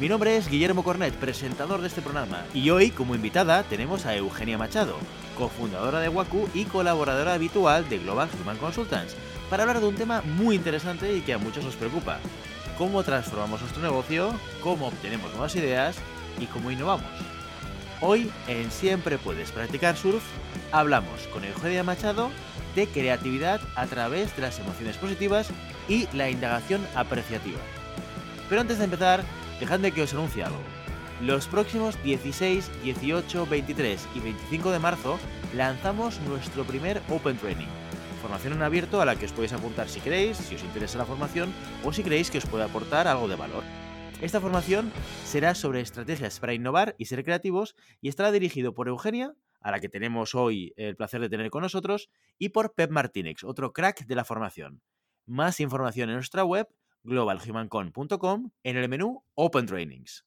Mi nombre es Guillermo Cornet, presentador de este programa, y hoy como invitada tenemos a Eugenia Machado, cofundadora de Waku y colaboradora habitual de Global Human Consultants, para hablar de un tema muy interesante y que a muchos os preocupa. Cómo transformamos nuestro negocio, cómo obtenemos nuevas ideas y cómo innovamos. Hoy en Siempre Puedes Practicar Surf hablamos con Eugenia Machado de creatividad a través de las emociones positivas y la indagación apreciativa. Pero antes de empezar, dejadme que os anuncie algo. Los próximos 16, 18, 23 y 25 de marzo lanzamos nuestro primer Open Training. Formación en abierto a la que os podéis apuntar si queréis, si os interesa la formación o si creéis que os puede aportar algo de valor. Esta formación será sobre estrategias para innovar y ser creativos y estará dirigido por Eugenia, a la que tenemos hoy el placer de tener con nosotros, y por Pep Martínez, otro crack de la formación. Más información en nuestra web globalhumancon.com en el menú Open Trainings.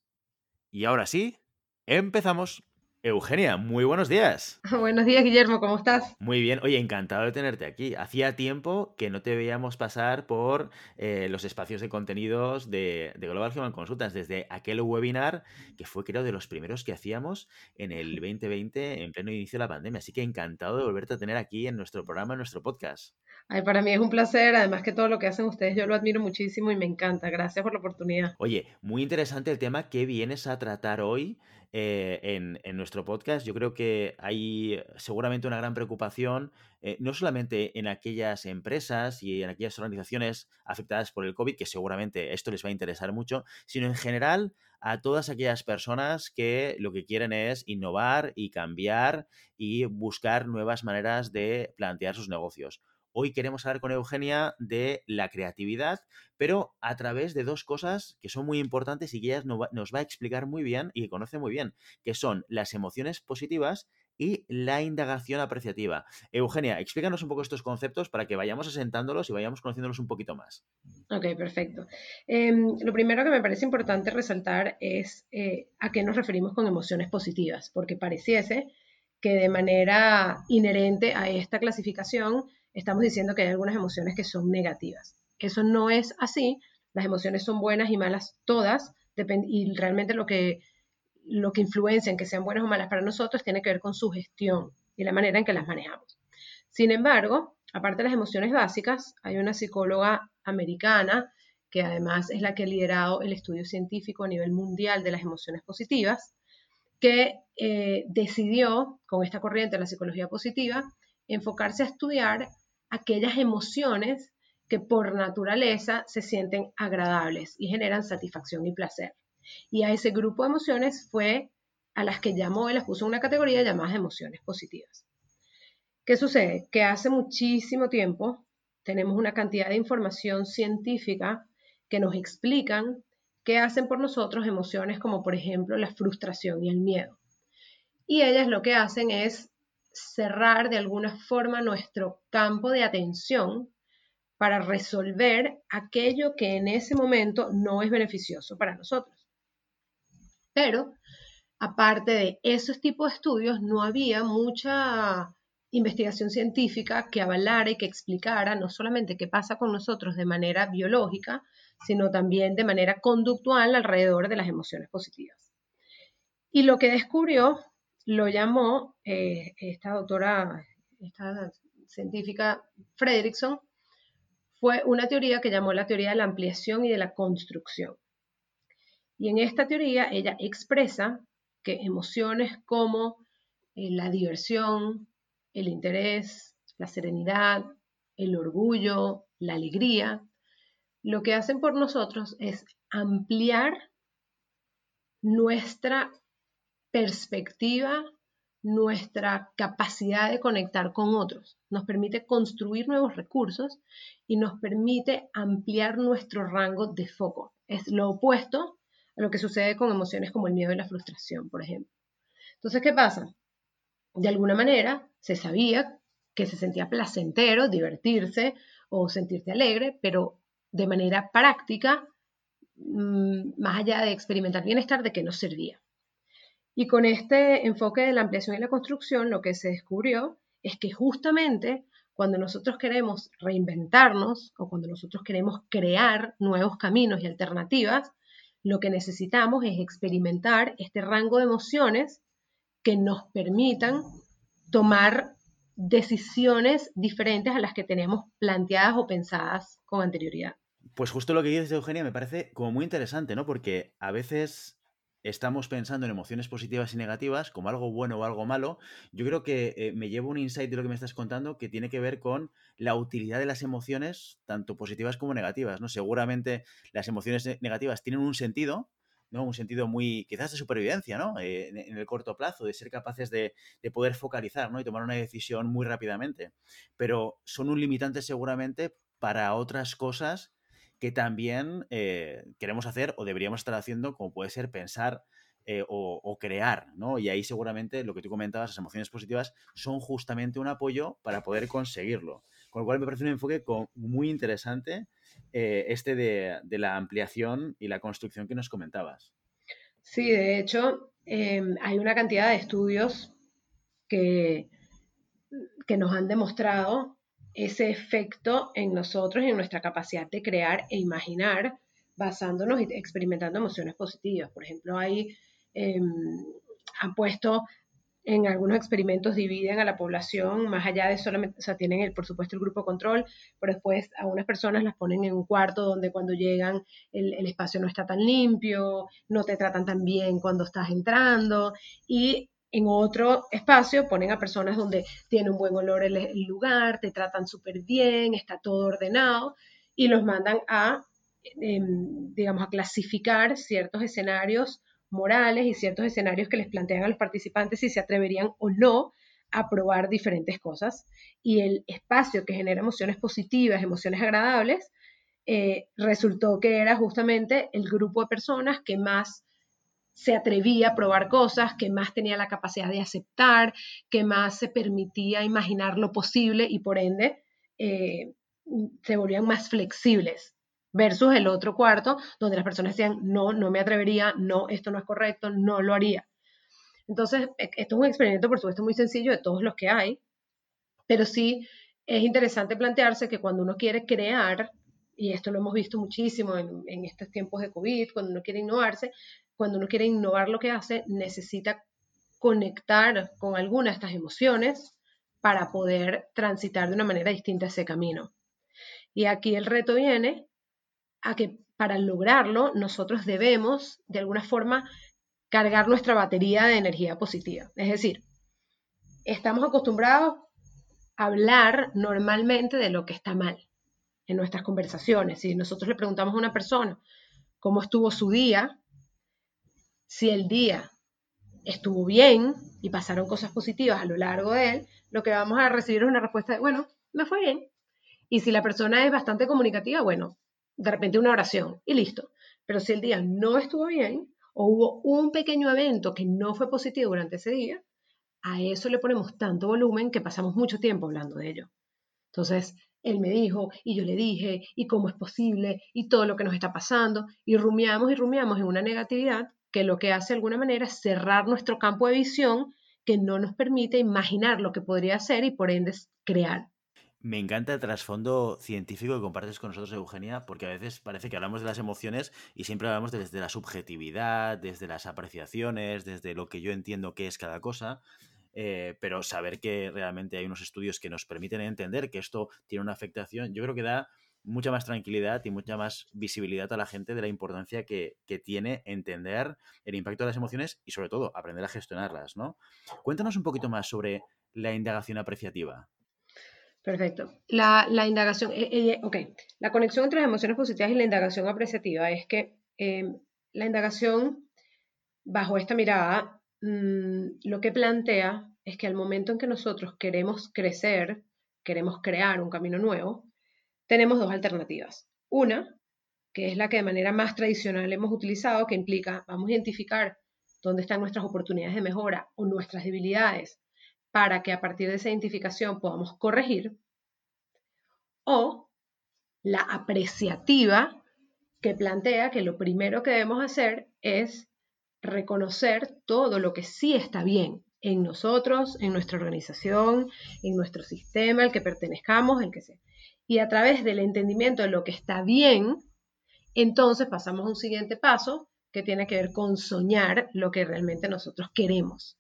Y ahora sí, empezamos. Eugenia, muy buenos días. Buenos días, Guillermo, ¿cómo estás? Muy bien, oye, encantado de tenerte aquí. Hacía tiempo que no te veíamos pasar por eh, los espacios de contenidos de, de, Global Human Consultants, desde aquel webinar que fue creo de los primeros que hacíamos en el 2020, en pleno inicio de la pandemia. Así que encantado de volverte a tener aquí en nuestro programa, en nuestro podcast. Ay, para mí es un placer, además que todo lo que hacen ustedes yo lo admiro muchísimo y me encanta. Gracias por la oportunidad. Oye, muy interesante el tema que vienes a tratar hoy. Eh, en, en, nuestro podcast. Yo creo que hay seguramente una gran preocupación, eh, no solamente en aquellas empresas y en aquellas organizaciones afectadas por el COVID, que seguramente esto les va a interesar mucho, sino en general a todas aquellas personas que lo que quieren es innovar y cambiar y buscar nuevas maneras de plantear sus negocios. Hoy queremos hablar con Eugenia de la creatividad, pero a través de dos cosas que son muy importantes y que ella nos va a explicar muy bien y que conoce muy bien, que son las emociones positivas y la indagación apreciativa. Eugenia, explícanos un poco estos conceptos para que vayamos asentándolos y vayamos conociéndolos un poquito más. Ok, perfecto. Eh, lo primero que me parece importante resaltar es eh, a qué nos referimos con emociones positivas, porque pareciese que de manera inherente a esta clasificación estamos diciendo que hay algunas emociones que son negativas. Eso no es así. Las emociones son buenas y malas todas, y realmente lo que, lo que influencia en que sean buenas o malas para nosotros tiene que ver con su gestión y la manera en que las manejamos. Sin embargo, aparte de las emociones básicas, hay una psicóloga americana que además es la que ha liderado el estudio científico a nivel mundial de las emociones positivas, que eh, decidió, con esta corriente de la psicología positiva, enfocarse a estudiar aquellas emociones que por naturaleza se sienten agradables y generan satisfacción y placer. Y a ese grupo de emociones fue a las que llamó y las puso en una categoría llamada emociones positivas. ¿Qué sucede? Que hace muchísimo tiempo tenemos una cantidad de información científica que nos explican qué hacen por nosotros emociones como por ejemplo la frustración y el miedo. Y ellas lo que hacen es cerrar de alguna forma nuestro campo de atención para resolver aquello que en ese momento no es beneficioso para nosotros. Pero, aparte de esos tipos de estudios, no había mucha investigación científica que avalara y que explicara no solamente qué pasa con nosotros de manera biológica, sino también de manera conductual alrededor de las emociones positivas. Y lo que descubrió lo llamó eh, esta doctora, esta científica Fredrickson, fue una teoría que llamó la teoría de la ampliación y de la construcción. Y en esta teoría ella expresa que emociones como eh, la diversión, el interés, la serenidad, el orgullo, la alegría, lo que hacen por nosotros es ampliar nuestra perspectiva, nuestra capacidad de conectar con otros. Nos permite construir nuevos recursos y nos permite ampliar nuestro rango de foco. Es lo opuesto a lo que sucede con emociones como el miedo y la frustración, por ejemplo. Entonces, ¿qué pasa? De alguna manera se sabía que se sentía placentero divertirse o sentirse alegre, pero de manera práctica, mm, más allá de experimentar bienestar, de que no servía. Y con este enfoque de la ampliación y la construcción, lo que se descubrió es que justamente cuando nosotros queremos reinventarnos o cuando nosotros queremos crear nuevos caminos y alternativas, lo que necesitamos es experimentar este rango de emociones que nos permitan tomar decisiones diferentes a las que tenemos planteadas o pensadas con anterioridad. Pues justo lo que dices, Eugenia, me parece como muy interesante, ¿no? Porque a veces estamos pensando en emociones positivas y negativas como algo bueno o algo malo, yo creo que eh, me llevo un insight de lo que me estás contando que tiene que ver con la utilidad de las emociones, tanto positivas como negativas, ¿no? Seguramente las emociones negativas tienen un sentido, ¿no? Un sentido muy, quizás de supervivencia, ¿no? Eh, en, el corto plazo, de ser capaces de, de, poder focalizar, ¿no? Y tomar una decisión muy rápidamente. Pero son un limitante seguramente para otras cosas que también eh, queremos hacer o deberíamos estar haciendo, como puede ser pensar eh, o, crear, ¿no? Y ahí seguramente lo que tú comentabas, las emociones positivas, son justamente un apoyo para poder conseguirlo. Con lo cual me parece un enfoque muy interesante eh, este de, la ampliación y la construcción que nos comentabas. Sí, de hecho, em, hay una cantidad de estudios que, que nos han demostrado ese efecto en nosotros en nuestra capacidad de crear e imaginar basándonos y experimentando emociones positivas. Por ejemplo, hay, em, han puesto en algunos experimentos dividen a la población más allá de solamente, o sea, tienen el, por supuesto el grupo control, pero después a unas personas las ponen en un cuarto donde cuando llegan el, el espacio no está tan limpio, no te tratan tan bien cuando estás entrando y en otro espacio ponen a personas donde tiene un buen olor el, lugar, te tratan súper bien, está todo ordenado y los mandan a, em, digamos, a clasificar ciertos escenarios morales y ciertos escenarios que les plantean a los participantes si se atreverían o no a probar diferentes cosas. Y el espacio que genera emociones positivas, emociones agradables, eh, resultó que era justamente el grupo de personas que más se atrevía a probar cosas, que más tenía la capacidad de aceptar, que más se permitía imaginar lo posible y por ende eh, se volvían más flexibles versus el otro cuarto donde las personas decían, no, no me atrevería, no, esto no es correcto, no lo haría. Entonces, e, esto es un experimento, por supuesto, muy sencillo de todos los que hay, pero sí es interesante plantearse que cuando uno quiere crear, y esto lo hemos visto muchísimo en, en estos tiempos de COVID, cuando uno quiere innovarse, cuando uno quiere innovar lo que hace, necesita conectar con alguna de estas emociones para poder transitar de una manera distinta ese camino. Y aquí el reto viene a que para lograrlo nosotros debemos de alguna forma cargar nuestra batería de energía positiva. Es decir, estamos acostumbrados a hablar normalmente de lo que está mal en nuestras conversaciones. Si nosotros le preguntamos a una persona cómo estuvo su día, si el día estuvo bien y pasaron cosas positivas a lo largo de él, lo que vamos a recibir es una respuesta de, bueno, me fue bien. Y si la persona es bastante comunicativa, bueno, de repente una oración y listo. Pero si el día no estuvo bien o hubo un pequeño evento que no fue positivo durante ese día, a eso le ponemos tanto volumen que pasamos mucho tiempo hablando de ello. Entonces, él me dijo y yo le dije y cómo es posible y todo lo que nos está pasando y rumiamos y rumiamos en una negatividad que lo que hace de alguna manera es cerrar nuestro campo de visión que no nos permite imaginar lo que podría ser y por ende crear. Me encanta el trasfondo científico que compartes con nosotros, Eugenia, porque a veces parece que hablamos de las emociones y siempre hablamos desde la subjetividad, desde las apreciaciones, desde lo que yo entiendo que es cada cosa. Eh, pero saber que realmente hay unos estudios que nos permiten entender que esto tiene una afectación, yo creo que da mucha más tranquilidad y mucha más visibilidad a la gente de la importancia que, tiene entender el impacto de las emociones y sobre todo aprender a gestionarlas, ¿no? Cuéntanos un poquito más sobre la indagación apreciativa. Perfecto. La, indagación, eh, eh, ok, la conexión entre las emociones positivas y la indagación apreciativa es que em, la indagación, bajo esta mirada, mm, lo que plantea es que al momento en que nosotros queremos crecer, queremos crear un camino nuevo, tenemos dos alternativas. Una, que es la que de manera más tradicional hemos utilizado, que implica, vamos a identificar dónde están nuestras oportunidades de mejora o nuestras debilidades para que a partir de esa identificación podamos corregir. O la apreciativa, que plantea que lo primero que debemos hacer es reconocer todo lo que sí está bien en nosotros, en nuestra organización, en nuestro sistema, el que pertenezcamos, el que sea. Y a través del entendimiento de lo que está bien, entonces pasamos a un siguiente paso que tiene que ver con soñar lo que realmente nosotros queremos.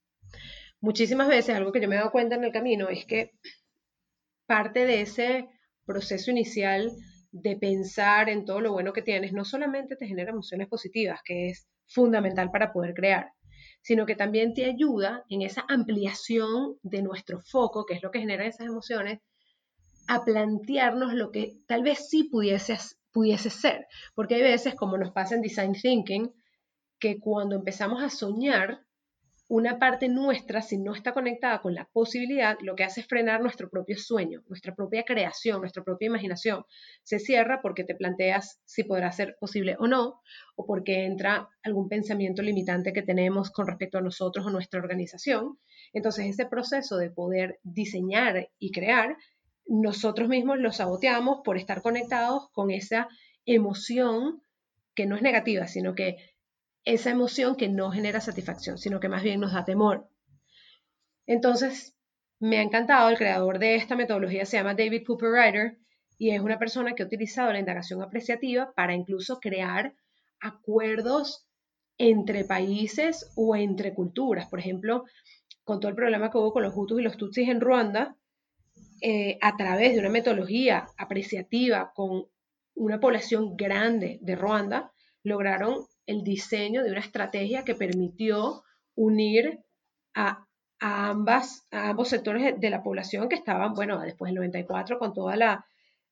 Muchísimas veces algo que yo me he dado cuenta en el camino es que parte de ese proceso inicial de pensar en todo lo bueno que tienes no solamente te genera emociones positivas, que es fundamental para poder crear, sino que también te ayuda en esa ampliación de nuestro foco, que es lo que genera esas emociones, a plantearnos lo que tal vez sí pudiese, pudiese ser. Porque hay veces, como nos pasa en Design Thinking, que cuando empezamos a soñar, una parte nuestra, si no está conectada con la posibilidad, lo que hace es frenar nuestro propio sueño, nuestra propia creación, nuestra propia imaginación. Se cierra porque te planteas si podrá ser posible o no, o porque entra algún pensamiento limitante que tenemos con respecto a nosotros o nuestra organización. Entonces, ese proceso de poder diseñar y crear, nosotros mismos lo saboteamos por estar conectados con esa emoción que no es negativa, sino que esa emoción que no genera satisfacción, sino que más bien nos da temor. Entonces, me ha encantado, el creador de esta metodología se llama David Cooper Ryder y es una persona que ha utilizado la indagación apreciativa para incluso crear acuerdos entre países o entre culturas. Por ejemplo, con todo el problema que hubo con los Hutus y los Tutsis en Ruanda, eh, a través de una metodología apreciativa con una población grande de Ruanda, lograron el diseño de una estrategia que permitió unir a, a ambos sectores de la población que estaban, bueno, después del 94, con toda la,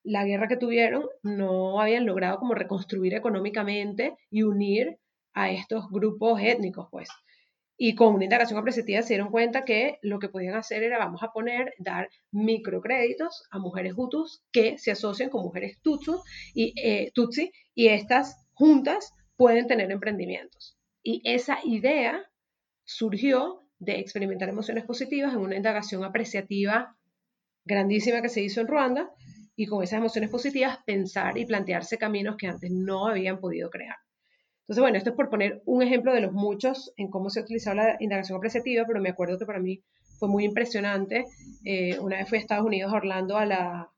la guerra que tuvieron, no habían logrado como reconstruir económicamente y unir a estos grupos étnicos, pues. Y con una integración apreciativa se dieron cuenta que lo que podían hacer era, vamos a poner, dar microcréditos a mujeres hutus que se asocian con mujeres tutsu y, eh, tutsi y estas juntas pueden tener emprendimientos. Y esa idea surgió de experimentar emociones positivas en una indagación apreciativa grandísima que se hizo en Ruanda y con esas emociones positivas pensar y plantearse caminos que antes no habían podido crear. Entonces, bueno, esto es por poner un ejemplo de los muchos en cómo se ha utilizado la indagación apreciativa, pero me acuerdo que para mí fue muy impresionante. Eh, una vez fui a Estados Unidos, a Orlando, a la,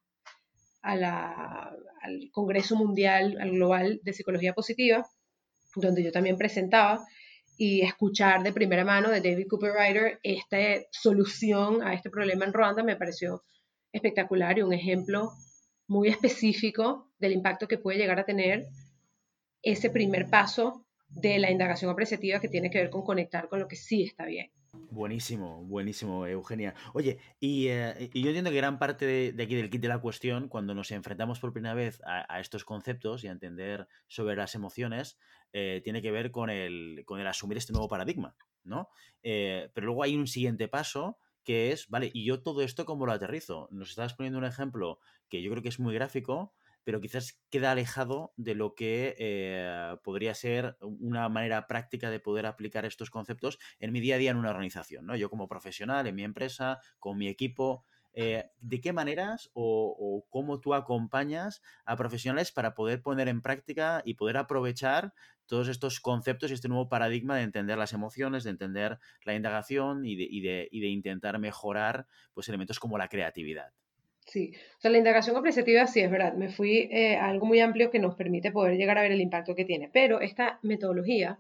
a la, al Congreso Mundial, al Global de Psicología Positiva, donde yo también presentaba, y escuchar de primera mano de David Cooper Ryder esta solución a este problema en Ruanda me pareció espectacular y un ejemplo muy específico del impacto que puede llegar a tener ese primer paso de la indagación apreciativa que tiene que ver con conectar con lo que sí está bien. Buenísimo, buenísimo, Eugenia. Oye, y, eh, yo entiendo que gran parte de, aquí del kit de la cuestión, cuando nos enfrentamos por primera vez a, estos conceptos y a entender sobre las emociones, eh, tiene que ver con el, con el asumir este nuevo paradigma, ¿no? Eh, pero luego hay un siguiente paso que es, vale, ¿y yo todo esto cómo lo aterrizo? Nos estás poniendo un ejemplo que yo creo que es muy gráfico, pero quizás queda alejado de lo que eh, podría ser una manera práctica de poder aplicar estos conceptos en mi día a día en una organización, ¿no? Yo como profesional, en mi empresa, con mi equipo, eh, ¿de qué maneras o, cómo tú acompañas a profesionales para poder poner en práctica y poder aprovechar todos estos conceptos y este nuevo paradigma de entender las emociones, de entender la indagación y de, y de, y de intentar mejorar pues, elementos como la creatividad? Sí, o sea, la indagación apreciativa sí es verdad, me fui eh, a algo muy amplio que nos permite poder llegar a ver el impacto que tiene, pero esta metodología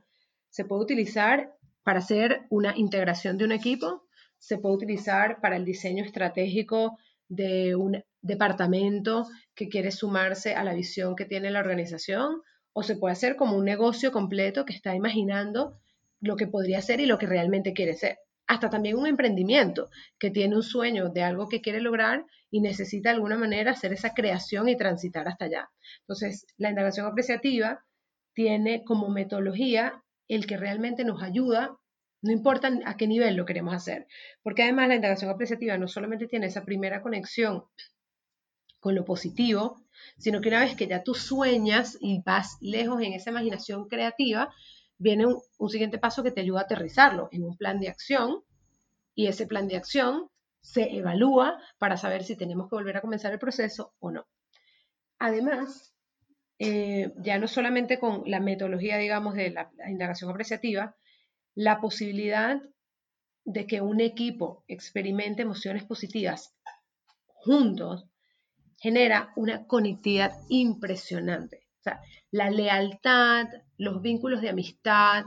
se puede utilizar para hacer una integración de un equipo, se puede utilizar para el diseño estratégico de un departamento que quiere sumarse a la visión que tiene la organización, o se puede hacer como un negocio completo que está imaginando lo que podría ser y lo que realmente quiere ser. Hasta también un emprendimiento que tiene un sueño de algo que quiere lograr y necesita de alguna manera hacer esa creación y transitar hasta allá. Entonces, la indagación apreciativa tiene como metodología el que realmente nos ayuda, no importa a qué nivel lo queremos hacer, porque además la indagación apreciativa no solamente tiene esa primera conexión con lo positivo, sino que una vez que ya tú sueñas y vas lejos en esa imaginación creativa, viene un, siguiente paso que te ayuda a aterrizarlo en un plan de acción y ese plan de acción se evalúa para saber si tenemos que volver a comenzar el proceso o no. Además, eh, ya no solamente con la metodología, digamos, de la, la indagación apreciativa, la posibilidad de que un equipo experimente emociones positivas juntos genera una conectividad impresionante. O sea, la lealtad, los vínculos de amistad,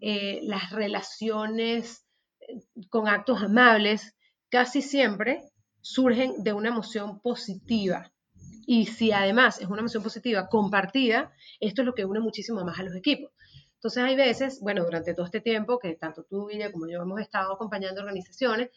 eh, las relaciones eh, con actos amables, casi siempre surgen de una emoción positiva. Y si además es una emoción positiva compartida, esto es lo que une muchísimo más a los equipos. Entonces hay veces, bueno, durante todo este tiempo que tanto tú, Guilla, como yo hemos estado acompañando organizaciones,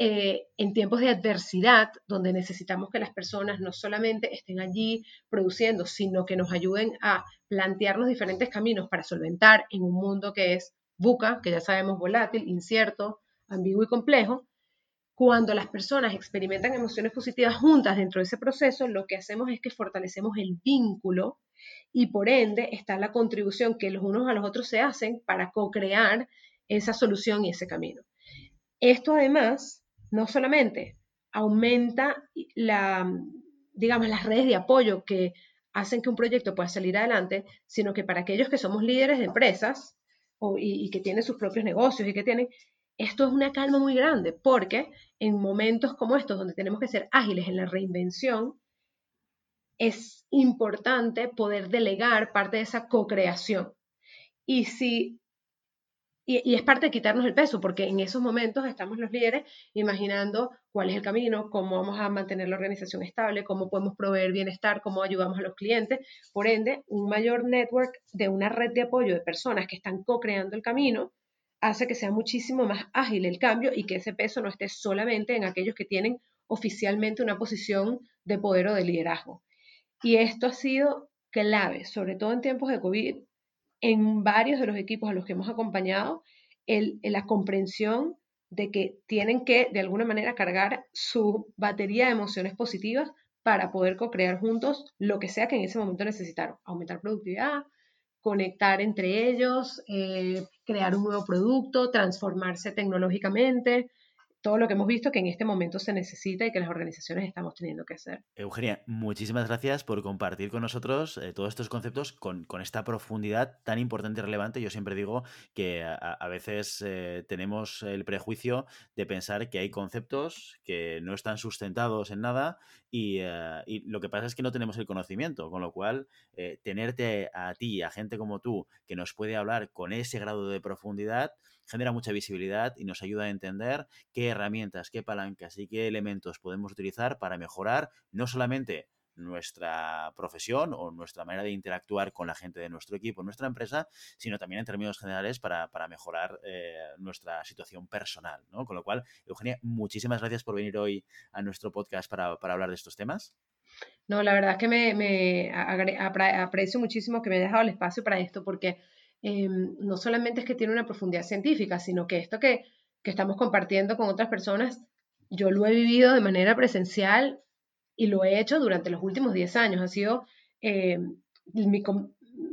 eh, en tiempos de adversidad, donde necesitamos que las personas no solamente estén allí produciendo, sino que nos ayuden a plantearnos diferentes caminos para solventar en un mundo que es buca, que ya sabemos volátil, incierto, ambiguo y complejo, cuando las personas experimentan emociones positivas juntas dentro de ese proceso, lo que hacemos es que fortalecemos el vínculo y por ende está la contribución que los unos a los otros se hacen para co-crear esa solución y ese camino. Esto además no solamente aumenta la, digamos, las redes de apoyo que hacen que un proyecto pueda salir adelante, sino que para aquellos que somos líderes de empresas y, que tienen sus propios negocios y que tienen, esto es una calma muy grande, porque en momentos como estos, donde tenemos que ser ágiles en la reinvención, es importante poder delegar parte de esa co-creación. Y si y, es parte de quitarnos el peso, porque en esos momentos estamos los líderes imaginando cuál es el camino, cómo vamos a mantener la organización estable, cómo podemos proveer bienestar, cómo ayudamos a los clientes. Por ende, un mayor network de una red de apoyo de personas que están co-creando el camino hace que sea muchísimo más ágil el cambio y que ese peso no esté solamente en aquellos que tienen oficialmente una posición de poder o de liderazgo. Y esto ha sido clave, sobre todo en tiempos de COVID, en varios de los equipos a los que hemos acompañado la comprensión de que tienen que de alguna manera cargar su batería de emociones positivas para poder co-crear juntos lo que sea que en ese momento necesitaron. Aumentar productividad, conectar entre ellos, eh, crear un nuevo producto, transformarse tecnológicamente, todo lo que hemos visto que en este momento se necesita y que las organizaciones estamos teniendo que hacer. Eugenia, muchísimas gracias por compartir con nosotros eh, todos estos conceptos con, esta profundidad tan importante y relevante. Yo siempre digo que a, veces eh, tenemos el prejuicio de pensar que hay conceptos que no están sustentados en nada y, eh, y lo que pasa es que no tenemos el conocimiento, con lo cual tenerte a ti, a gente como tú, que nos puede hablar con ese grado de profundidad, genera mucha visibilidad y nos ayuda a entender qué herramientas, qué palancas y qué elementos podemos utilizar para mejorar no solamente nuestra profesión o nuestra manera de interactuar con la gente de nuestro equipo, nuestra empresa, sino también en términos generales para, mejorar eh, nuestra situación personal. ¿no? Con lo cual, Eugenia, muchísimas gracias por venir hoy a nuestro podcast para, hablar de estos temas. No, la verdad es que me, aprecio muchísimo que me hayas dejado el espacio para esto, porque Em, no solamente es que tiene una profundidad científica, sino que esto que, estamos compartiendo con otras personas, yo lo he vivido de manera presencial y lo he hecho durante los últimos 10 años. Ha sido em, mi,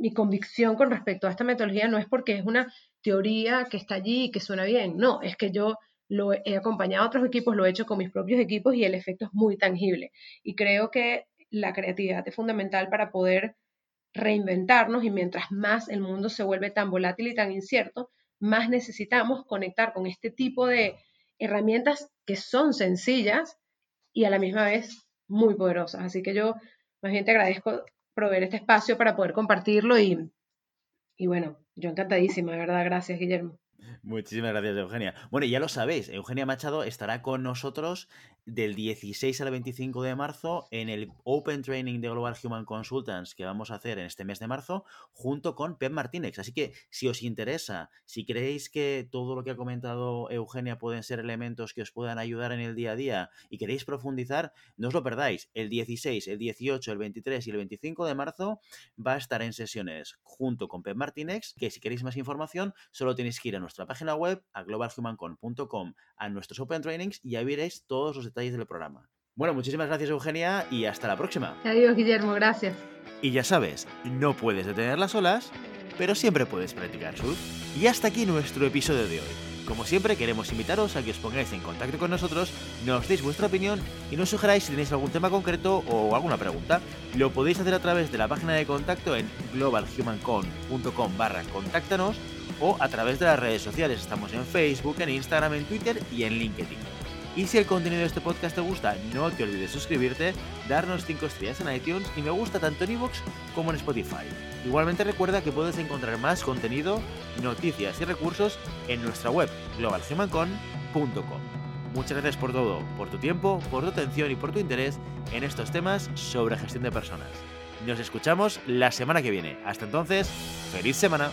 mi, convicción con respecto a esta metodología no es porque es una teoría que está allí y que suena bien, no, es que yo lo he acompañado a otros equipos, lo he hecho con mis propios equipos y el efecto es muy tangible. Y creo que la creatividad es fundamental para poder reinventarnos y mientras más el mundo se vuelve tan volátil y tan incierto, más necesitamos conectar con este tipo de herramientas que son sencillas y a la misma vez muy poderosas. Así que yo más bien te agradezco proveer este espacio para poder compartirlo y, y bueno, yo encantadísima, de verdad. Gracias, Guillermo. Muchísimas gracias, Eugenia. Bueno, ya lo sabéis, Eugenia Machado estará con nosotros del 16 al 25 de marzo en el Open Training de Global Human Consultants que vamos a hacer en este mes de marzo junto con Pep Martínez. Así que si os interesa, si creéis que todo lo que ha comentado Eugenia pueden ser elementos que os puedan ayudar en el día a día y queréis profundizar, no os lo perdáis. El 16, el 18, el 23 y el 25 de marzo va a estar en sesiones junto con Pep Martínez, que si queréis más información solo tenéis que ir a nuestra página web, a globalhumancon.com, a nuestros Open Trainings y ahí veréis todos los detalles del programa. Bueno, muchísimas gracias Eugenia y hasta la próxima. Adiós Guillermo, gracias. Y ya sabes, no puedes detener las olas, pero siempre puedes practicar surf. Y hasta aquí nuestro episodio de hoy. Como siempre, queremos invitaros a que os pongáis en contacto con nosotros, nos deis vuestra opinión y nos sugeráis si tenéis algún tema concreto o alguna pregunta. Lo podéis hacer a través de la página de contacto en globalhumancon.com barra contáctanos o a través de las redes sociales. Estamos en Facebook, en Instagram, en Twitter y en LinkedIn. Y si el contenido de este podcast te gusta, no te olvides suscribirte, darnos 5 estrellas en iTunes y me gusta tanto en iVoox como en Spotify. Igualmente recuerda que puedes encontrar más contenido, noticias y recursos en nuestra web globalhumancon.com. Muchas gracias por todo, por tu tiempo, por tu atención y por tu interés en estos temas sobre gestión de personas. Nos escuchamos la semana que viene. Hasta entonces, feliz semana.